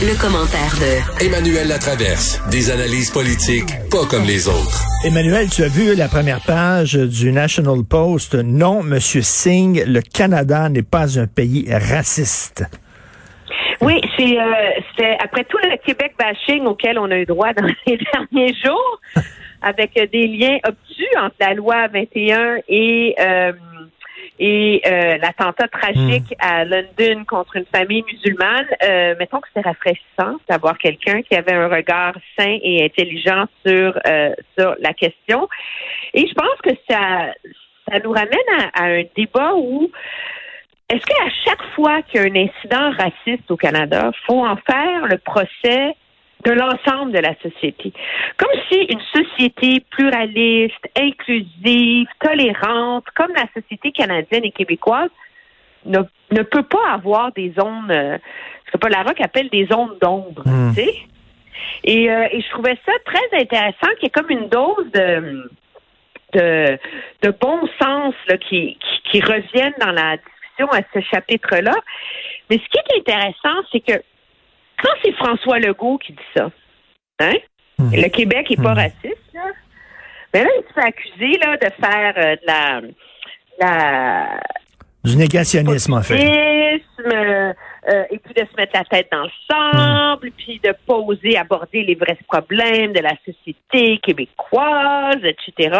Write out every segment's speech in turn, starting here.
Le, commentaire de Emmanuel Latraverse. Des analyses politiques pas comme les autres. Emmanuel, tu as vu la première page du National Post. Non, Monsieur Singh, le Canada n'est pas un pays raciste. Oui, c'est euh, après tout le Québec bashing auquel on a eu droit dans les derniers jours, avec des liens obtus entre la loi 21 et euh, et euh, l'attentat tragique hmm. à London contre une famille musulmane, euh, mettons que c'est rafraîchissant d'avoir quelqu'un qui avait un regard sain et intelligent sur euh, sur la question. Et je pense que ça ça nous ramène à, un débat où est-ce qu'à chaque fois qu'il y a un incident raciste au Canada, faut en faire le procès de l'ensemble de la société. Comme si une société pluraliste, inclusive, tolérante, comme la société canadienne et québécoise, ne, ne peut pas avoir des zones, euh, ce que Paul Larocque appelle des zones d'ombre, hmm. tu sais. Et, euh, et je trouvais ça très intéressant, qu'il y ait comme une dose de, de, de bon sens là, qui, qui, qui reviennent dans la discussion à ce chapitre-là. Mais ce qui est intéressant, c'est que quand c'est François Legault qui dit ça, hein? Hmm. Le Québec n'est pas hmm. raciste, là. Mais là, il se fait accuser là, de faire euh, de la, la du négationnisme, en fait. Euh, et puis de se mettre la tête dans le sable, hmm. puis de poser, aborder les vrais problèmes de la société québécoise, etc.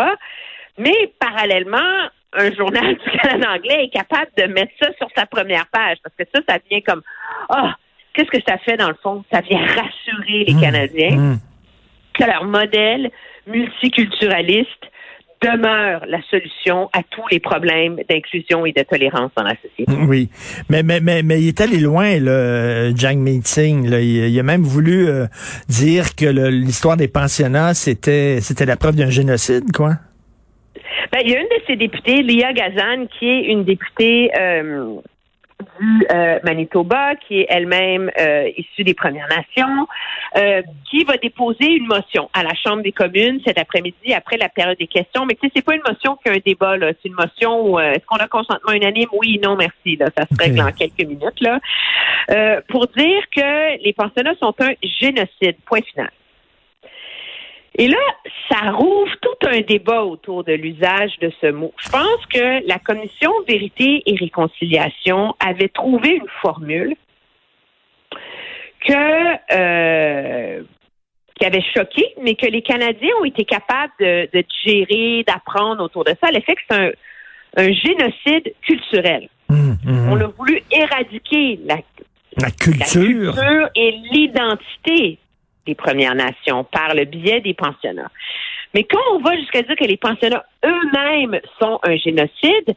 Mais parallèlement, un journal du Canada anglais est capable de mettre ça sur sa première page, parce que ça, ça vient comme, ah, oh, Qu'est-ce que ça fait dans le fond? Ça vient rassurer les mmh. Canadiens mmh. que leur modèle multiculturaliste demeure la solution à tous les problèmes d'inclusion et de tolérance dans la société. Mmh, oui, mais mais mais, mais il est allé loin, le Jiang Meeting. Il, il, a même voulu euh, dire que l'histoire des pensionnats c'était c'était la preuve d'un génocide, quoi. Ben, il y a une de ses députées, Lia Gazan, qui est une députée euh, du euh, Manitoba, qui est elle-même euh, issue des Premières Nations, euh, qui va déposer une motion à la Chambre des communes cet après-midi après la période des questions. Mais tu sais, c'est pas une motion qui a un débat, là. C'est une motion où est-ce qu'on a consentement unanime? Oui, non, merci. Là. Ça se règle en quelques minutes. là. pour dire que les pensionnats sont un génocide. Point final. Et là, ça rouvre tout un débat autour de l'usage de ce mot. Je pense que la commission Vérité et Réconciliation avait trouvé une formule que euh, qui avait choqué, mais que les Canadiens ont été capables de, de gérer, d'apprendre autour de ça. L'effet que c'est un, un, génocide culturel. Mmh, mmh. On a voulu éradiquer la, la culture. la culture et l'identité des Premières Nations par le biais des pensionnats. Mais quand on va jusqu'à dire que les pensionnats eux-mêmes sont un génocide,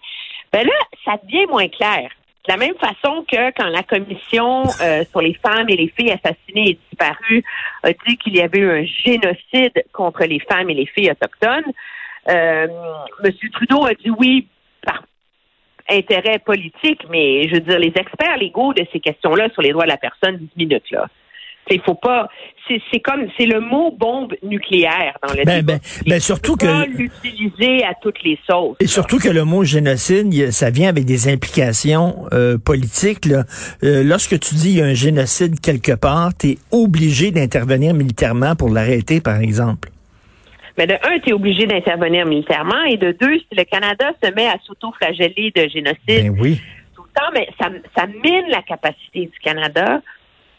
ben là, ça devient moins clair. De la même façon que quand la commission euh, sur les femmes et les filles assassinées et disparues a dit qu'il y avait eu un génocide contre les femmes et les filles autochtones, euh, M. Trudeau a dit oui par intérêt politique, mais je veux dire, les experts légaux de ces questions-là sur les droits de la personne, 10 minutes, là. Il faut pas. C'est comme c'est le mot bombe nucléaire dans le ben, ben, ben surtout que l'utiliser à toutes les sauces. Et surtout que le mot génocide, ça vient avec des implications euh, politiques. Là. Euh, lorsque tu dis il y a un génocide quelque part, tu es obligé d'intervenir militairement pour l'arrêter, par exemple. Mais de un, tu es obligé d'intervenir militairement, et de deux, si le Canada se met à s'auto-flageller de génocide ben oui. tout le temps, mais ça, ça mine la capacité du Canada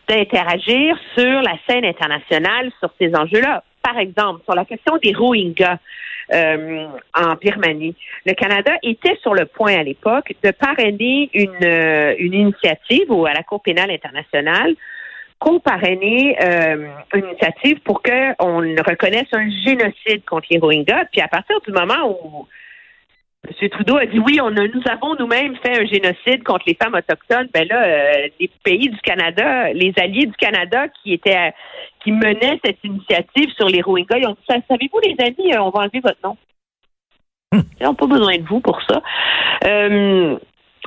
d'interagir sur la scène internationale sur ces enjeux-là. Par exemple, sur la question des Rohingyas euh, en Birmanie, le Canada était sur le point à l'époque de parrainer une, euh, une initiative à la Cour pénale internationale co-parrainer euh, une initiative pour qu'on reconnaisse un génocide contre les Rohingyas. Puis à partir du moment où M. Trudeau a dit oui, on a, nous avons nous-mêmes fait un génocide contre les femmes autochtones. Ben là, euh, les pays du Canada, les alliés du Canada qui étaient qui menaient cette initiative sur les Rohingyas, ils ont dit savez-vous les amis, euh, on va enlever votre nom. Hmm. Ils n'ont pas besoin de vous pour ça. Euh,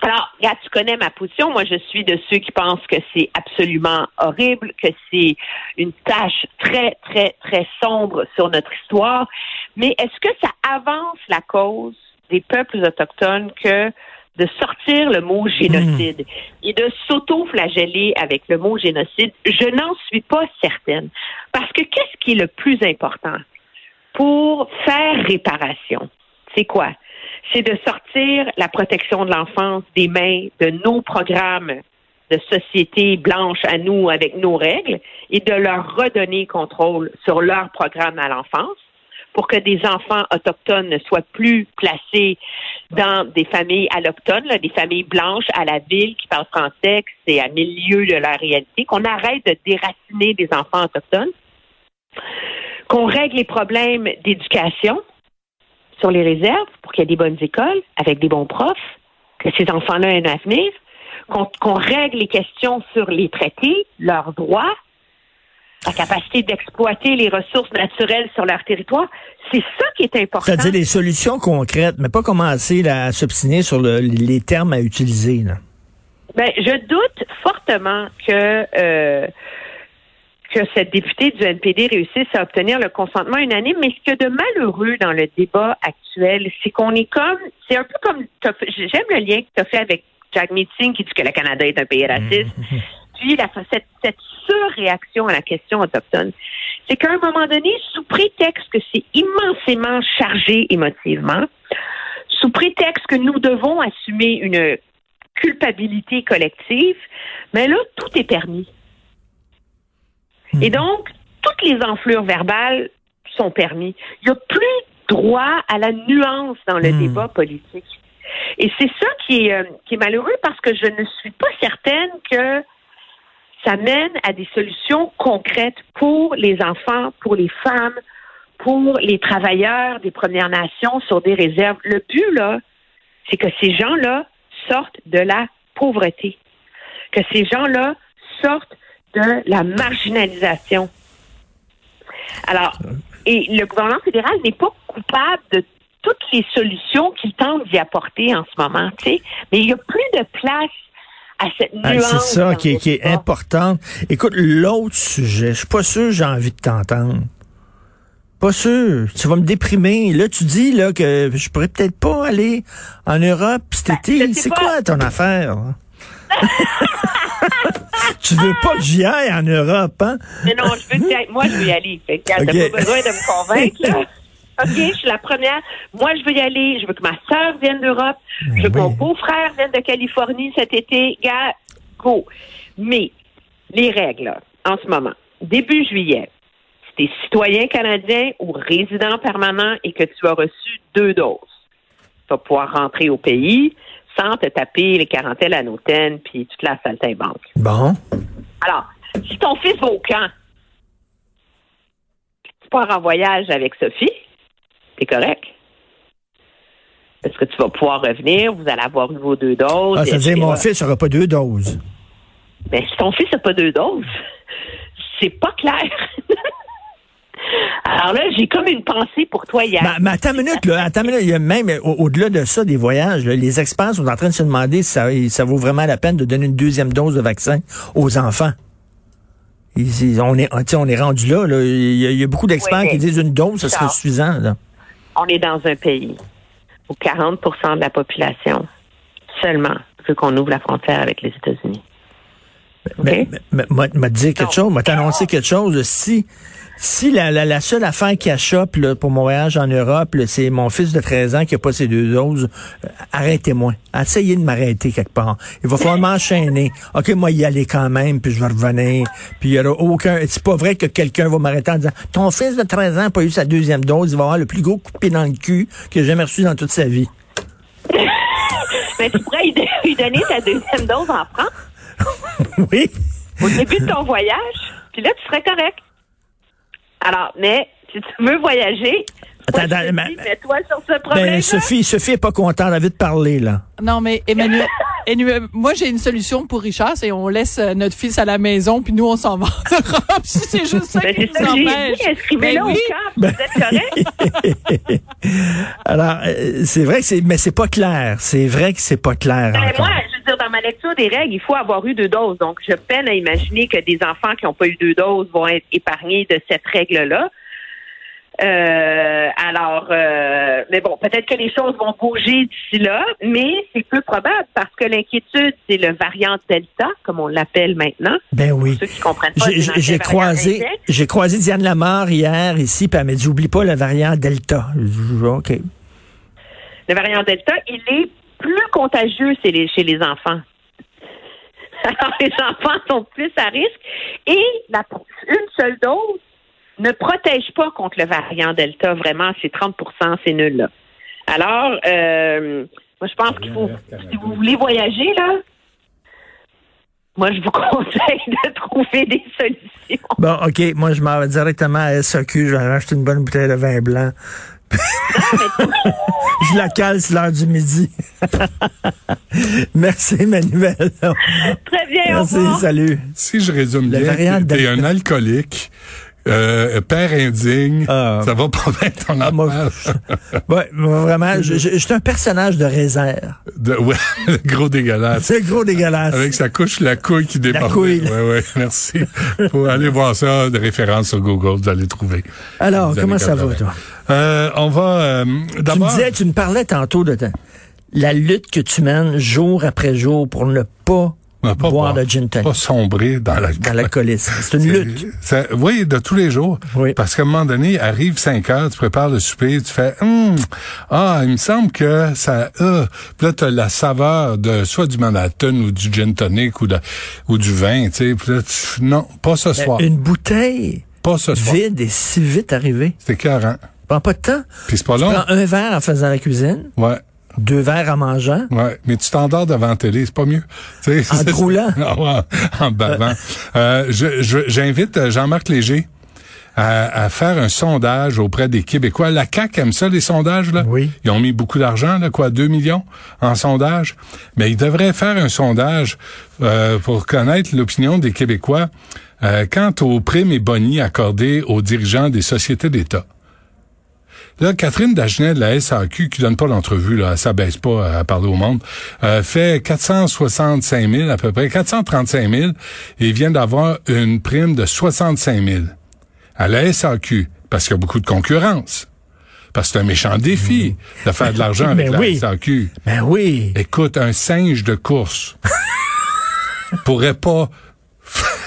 alors, là, tu connais ma position. Moi, je suis de ceux qui pensent que c'est absolument horrible, que c'est une tâche très, très, très sombre sur notre histoire. Mais est-ce que ça avance la cause? Des peuples autochtones que de sortir le mot génocide et de s'auto-flageller avec le mot génocide, je n'en suis pas certaine. Parce que qu'est-ce qui est le plus important pour faire réparation? C'est quoi? C'est de sortir la protection de l'enfance des mains de nos programmes de société blanche à nous avec nos règles et de leur redonner contrôle sur leur programme à l'enfance pour que des enfants autochtones ne soient plus placés dans des familles allochtones, des familles blanches à la ville qui parlent français, que c'est à milieu de la réalité, qu'on arrête de déraciner des enfants autochtones, qu'on règle les problèmes d'éducation sur les réserves pour qu'il y ait des bonnes écoles avec des bons profs, que ces enfants-là aient un avenir, qu'on règle les questions sur les traités, leurs droits, la capacité d'exploiter les ressources naturelles sur leur territoire. C'est ça qui est important. C'est-à-dire des solutions concrètes, mais pas commencer à s'obstiner sur les termes à utiliser. Ben, je doute fortement que euh, que cette députée du NPD réussisse à obtenir le consentement unanime. Mais ce que de malheureux dans le débat actuel, c'est qu'on est comme, c'est un peu comme, j'aime le lien que tu as fait avec Jack Meeting qui dit que le Canada est un pays raciste. Mm-hmm. Cette, cette surréaction à la question autochtone, c'est qu'à un moment donné, sous prétexte que c'est immensément chargé émotivement, sous prétexte que nous devons assumer une culpabilité collective, mais là, tout est permis. Et mm-hmm. donc, toutes les enflures verbales sont permis. Il n'y a plus droit à la nuance dans le mm. débat politique. Et c'est ça qui est, euh, qui est malheureux parce que je ne suis pas certaine que ça mène à des solutions concrètes pour les enfants, pour les femmes, pour les travailleurs des Premières Nations sur des réserves. Le but, là, c'est que ces gens-là sortent de la pauvreté, que ces gens-là sortent de la marginalisation. Alors, et le gouvernement fédéral n'est pas coupable de toutes les solutions qu'il tente d'y apporter en ce moment, tu sais. Mais il n'y a plus de place à cette ah, c'est ça qui est, qui est important. Écoute, l'autre sujet, je suis pas sûr j'ai envie de t'entendre. Pas sûr. Tu vas me déprimer. Là, tu dis là que je pourrais peut-être pas aller en Europe cet ben, été. C'est quoi ton affaire? tu veux pas que j'y aille en Europe, hein? Mais non, je veux que Moi, je veux y aller. Fait que pas besoin de me convaincre, là. OK, je suis la première. Moi, je veux y aller. Je veux que ma sœur vienne d'Europe. Je veux que mon beau-frère vienne de Californie cet été. Gars, go. Mais les règles, en ce moment, début juillet, si tu es citoyen canadien ou résident permanent et que tu as reçu deux doses, tu vas pouvoir rentrer au pays sans te taper les quarantaines à Noten puis toute la saltimbanque. Bon. Alors, si ton fils va au camp, tu pars en voyage avec Sophie, c'est correct. Est-ce que tu vas pouvoir revenir? Vous allez avoir vos deux doses. Ah, ça veut dire mon fils n'aura pas deux doses. Mais si ton fils n'a pas deux doses, c'est pas clair. Alors là, j'ai comme une pensée pour toi hier. Mais, attends une minute, là, attends minute. Même au-delà de ça, des voyages, les experts sont en train de se demander si ça, ça vaut vraiment la peine de donner une deuxième dose de vaccin aux enfants on est, on est rendu là. Il, y a, beaucoup d'experts qui disent une dose, ce serait suffisant. Là on est dans un pays où 40% de la population seulement veut qu'on ouvre la frontière avec les États-Unis. Mais, m'a dit quelque chose, m'a annoncé quelque chose. Si si la, la, seule affaire qui achoppe pour mon voyage en Europe, c'est mon fils de 13 ans qui a pas ses deux doses, euh, arrêtez-moi. Essayez de m'arrêter quelque part. Il va falloir m'enchaîner. OK, moi, y aller quand même, puis je vais revenir. Puis il y aura aucun... C'est pas vrai que quelqu'un va m'arrêter en disant, ton fils de 13 ans n'a pas eu sa deuxième dose, il va avoir le plus gros coupé dans le cul que j'ai jamais reçu dans toute sa vie. Mais tu pourrais lui donner ta deuxième dose en France? oui. Au début de ton voyage, puis là, tu serais correct. Alors, mais si tu veux voyager, Attends, mets-toi sur ce problème. Ben, Sophie, Sophie est pas contente, elle a envie de parler, là. Non, mais Emmanuel, moi, j'ai une solution pour Richard, c'est on laisse euh, notre fils à la maison, puis nous, on s'en va en Europe. c'est juste ça ben, qui nous empêche. Inscrivez-le ben, au vous êtes correct? Alors, euh, c'est vrai que c'est, mais c'est pas clair. C'est vrai que c'est pas clair. Ben, moi, je dire, dans ma lecture des règles, il faut avoir eu deux doses. Donc, je peine à imaginer que des enfants qui n'ont pas eu deux doses vont être épargnés de cette règle-là. Euh, alors, euh, mais bon, peut-être que les choses vont bouger d'ici là, mais c'est peu probable parce que l'inquiétude, c'est le variant Delta, comme on l'appelle maintenant. Ben oui. Pour ceux qui comprennent pas. J'ai- croisé, j'ai croisé Diane Lamar hier ici, puis elle m'a dit oublie pas le variant Delta. Je dis, OK. Le variant Delta, il est plus contagieux chez les, chez les enfants. Alors, les enfants sont plus à risque et la, une seule dose ne protège pas contre le variant Delta. Vraiment, c'est 30% c'est nul. Là. Alors, euh, moi, je pense qu'il faut, si vous voulez voyager, là, moi, je vous conseille de trouver des solutions. Bon, OK, moi, je m'en vais directement à SAQ, je vais aller acheter une bonne bouteille de vin blanc. je la cale, c'est l'heure du midi. Merci, Manuel. Très bien, au Merci, revoir. salut. Si je résume Le bien, t'es un alcoolique, euh, père indigne, Ah. ça va pas bien ton Ah, moi. Ouais, vraiment, je, je, je suis un personnage de réserve. De- ouais, le gros dégueulasse. C'est gros dégueulasse. Avec sa couche, la couille qui déborde. couille, là. Ouais, ouais, merci. Faut aller voir ça, de référence sur Google, vous allez trouver. Alors, comment ça va, 80. toi? Euh, on va, euh, Tu me d'abord. disais, tu me parlais tantôt de ta- la lutte que tu mènes jour après jour pour ne pas, pas boire de gin tonic Pas sombrer dans la dans l'alcoolisme. C'est une lutte. Oui, de tous les jours. Oui. Parce qu'à un moment donné, arrive 5 heures, tu prépares le souper, tu fais Hum, ah, il me semble que ça euh. Puis là, tu as la saveur de soit du Manhattan ou du gin tonic ou de ou du vin, tu sais. Puis là, tu- non, pas ce soir. Ben, Une bouteille Pas ce soir. vide est si vite arrivée. C'est écœurant. Prends pas de temps. Puis c'est pas Tu long. prends un verre en faisant la cuisine, Ouais. Deux verres en mangeant. Ouais, mais tu t'endors devant la télé, c'est pas mieux. En croulant? Ah en bavant. Euh, je- je- J'invite euh, Jean-Marc Léger à, à faire un sondage auprès des Québécois. La CAQ aime ça, les sondages, là. Oui. Ils ont mis beaucoup d'argent, là, quoi, 2 millions en sondage. Mais ils devraient faire un sondage euh, pour connaître l'opinion des Québécois euh, quant aux primes et bonis accordés aux dirigeants des sociétés d'État. Là, Catherine Dagenet de la SAQ, qui donne pas l'entrevue, là, elle s'abaisse pas à parler au monde, euh, fait 465 000 à peu près, 435 000, et vient d'avoir une prime de 65 000 à la SAQ, parce qu'il y a beaucoup de concurrence. Parce que c'est un méchant défi de faire de l'argent avec Ben la oui. SAQ. Ben oui. Écoute, un singe de course pourrait pas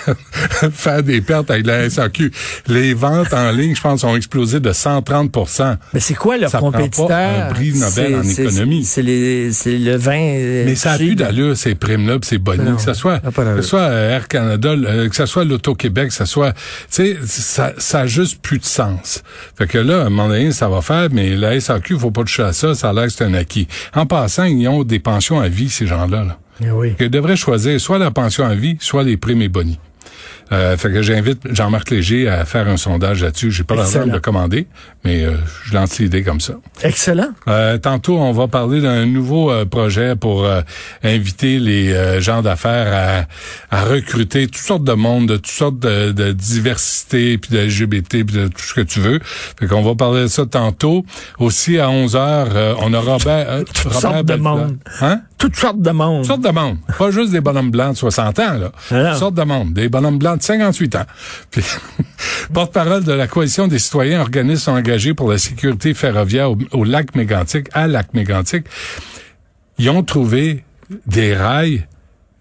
faire des pertes avec la SAQ. Les ventes en ligne, je pense, ont explosé de 130% Mais c'est quoi leur Ça prend pas compétiteur? un prix Nobel en économie. C'est le vin. euh, Mais ça a plus d'allure, ces primes-là, ces bonnies, que ce soit, que soit euh, Air Canada, euh, que ce soit l'Auto-Québec, que ce soit, tu sais, ça, ça a juste plus de sens. Fait que là, à un moment donné, ça va faire, mais la SAQ, faut pas toucher à ça, ça a l'air que c'est un acquis. En passant, ils ont des pensions à vie, ces gens-là, là. Oui. Ils devraient choisir soit la pension à vie, soit les primes et bonnies. Euh, fait que j'invite Jean-Marc Léger à faire un sondage là-dessus. J'ai pas l'argent de le commander, mais euh, je lance l'idée comme ça. Excellent. Euh, tantôt, on va parler d'un nouveau euh, projet pour euh, inviter les euh, gens d'affaires à, à recruter toutes sortes de monde, de toutes sortes de, de diversité, puis de LGBT, puis de tout ce que tu veux. Fait qu'on va parler de ça tantôt. Aussi, à 11 heures, on a Robert, euh, Robert sortes de monde. Hein? Toutes sortes de monde. Toutes sortes de monde. Pas juste des bonhommes blancs de 60 ans, là. Ah. Toutes sortes de monde. Des bonhommes blancs de 58 ans. Puis, porte-parole de la Coalition des citoyens, organismes engagés pour la sécurité ferroviaire au, au lac Mégantic, à lac Mégantic, ils ont trouvé des rails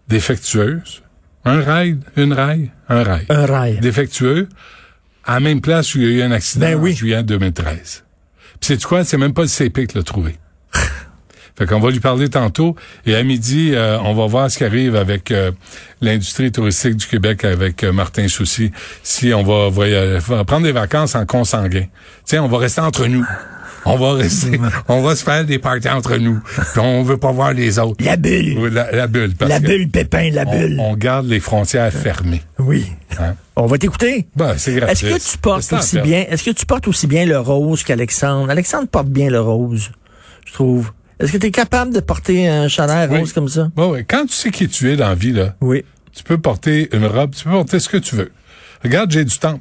défectueuses. Un rail, une rail, un rail. Un rail. Défectueux, à la même place où il y a eu un accident Ben oui. en juillet 2013. Puis c'est quoi? C'est même pas le CP qui l'a trouvé. Fait qu'on va lui parler tantôt. Et à midi, euh, on va voir ce qui arrive avec euh, l'industrie touristique du Québec avec euh, Martin Soucy. Si on va, voya- va prendre des vacances en consanguin. Tu sais, on va rester entre nous. On va rester, on va se faire des parties entre nous. Puis on veut pas voir les autres. La bulle. Oui, la, la bulle. parce La bulle, Pépin, la on- bulle. On, garde les frontières fermées. Oui. Hein? On va t'écouter. Ben, c'est gratuit. Est-ce que tu portes aussi bien, est-ce que tu portes aussi bien le rose qu'Alexandre? Alexandre porte bien le rose, je trouve. Est-ce que tu es capable de porter un chandail Oui. rose comme ça? Bon, ouais. Quand tu sais qui tu es dans la vie, là, Oui. tu peux porter une robe, tu peux porter ce que tu veux. Regarde, j'ai du temps.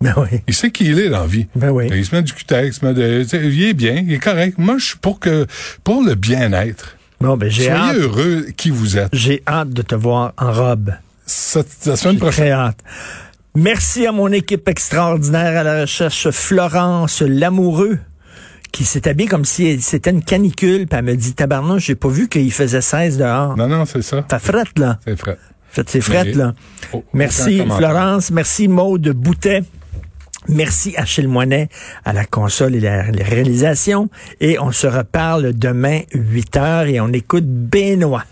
Ben oui. Il sait qui il est dans la vie. Ben oui. Il se met du cutex, il se met de, il est bien, il est correct. Moi, je suis pour que, pour le bien-être. Bon, ben j'ai Soyez hâte. heureux qui vous êtes. J'ai hâte de te voir en robe. Ça, la semaine prochaine. très hâte. Merci à mon équipe extraordinaire à la recherche, Florence Lamoureux qui s'est habillée comme si c'était une canicule, puis elle me dit, tabarnouche, j'ai pas vu qu'il faisait 16 dehors. Non, non, c'est ça. Ça frette, là. C'est frais. Faites c'est frette, là. Oh, merci. Florence. Merci, Maude Boutet. Merci Achille Moinet à la console et la réalisation. Et on se reparle demain 8 heures et on écoute Benoît.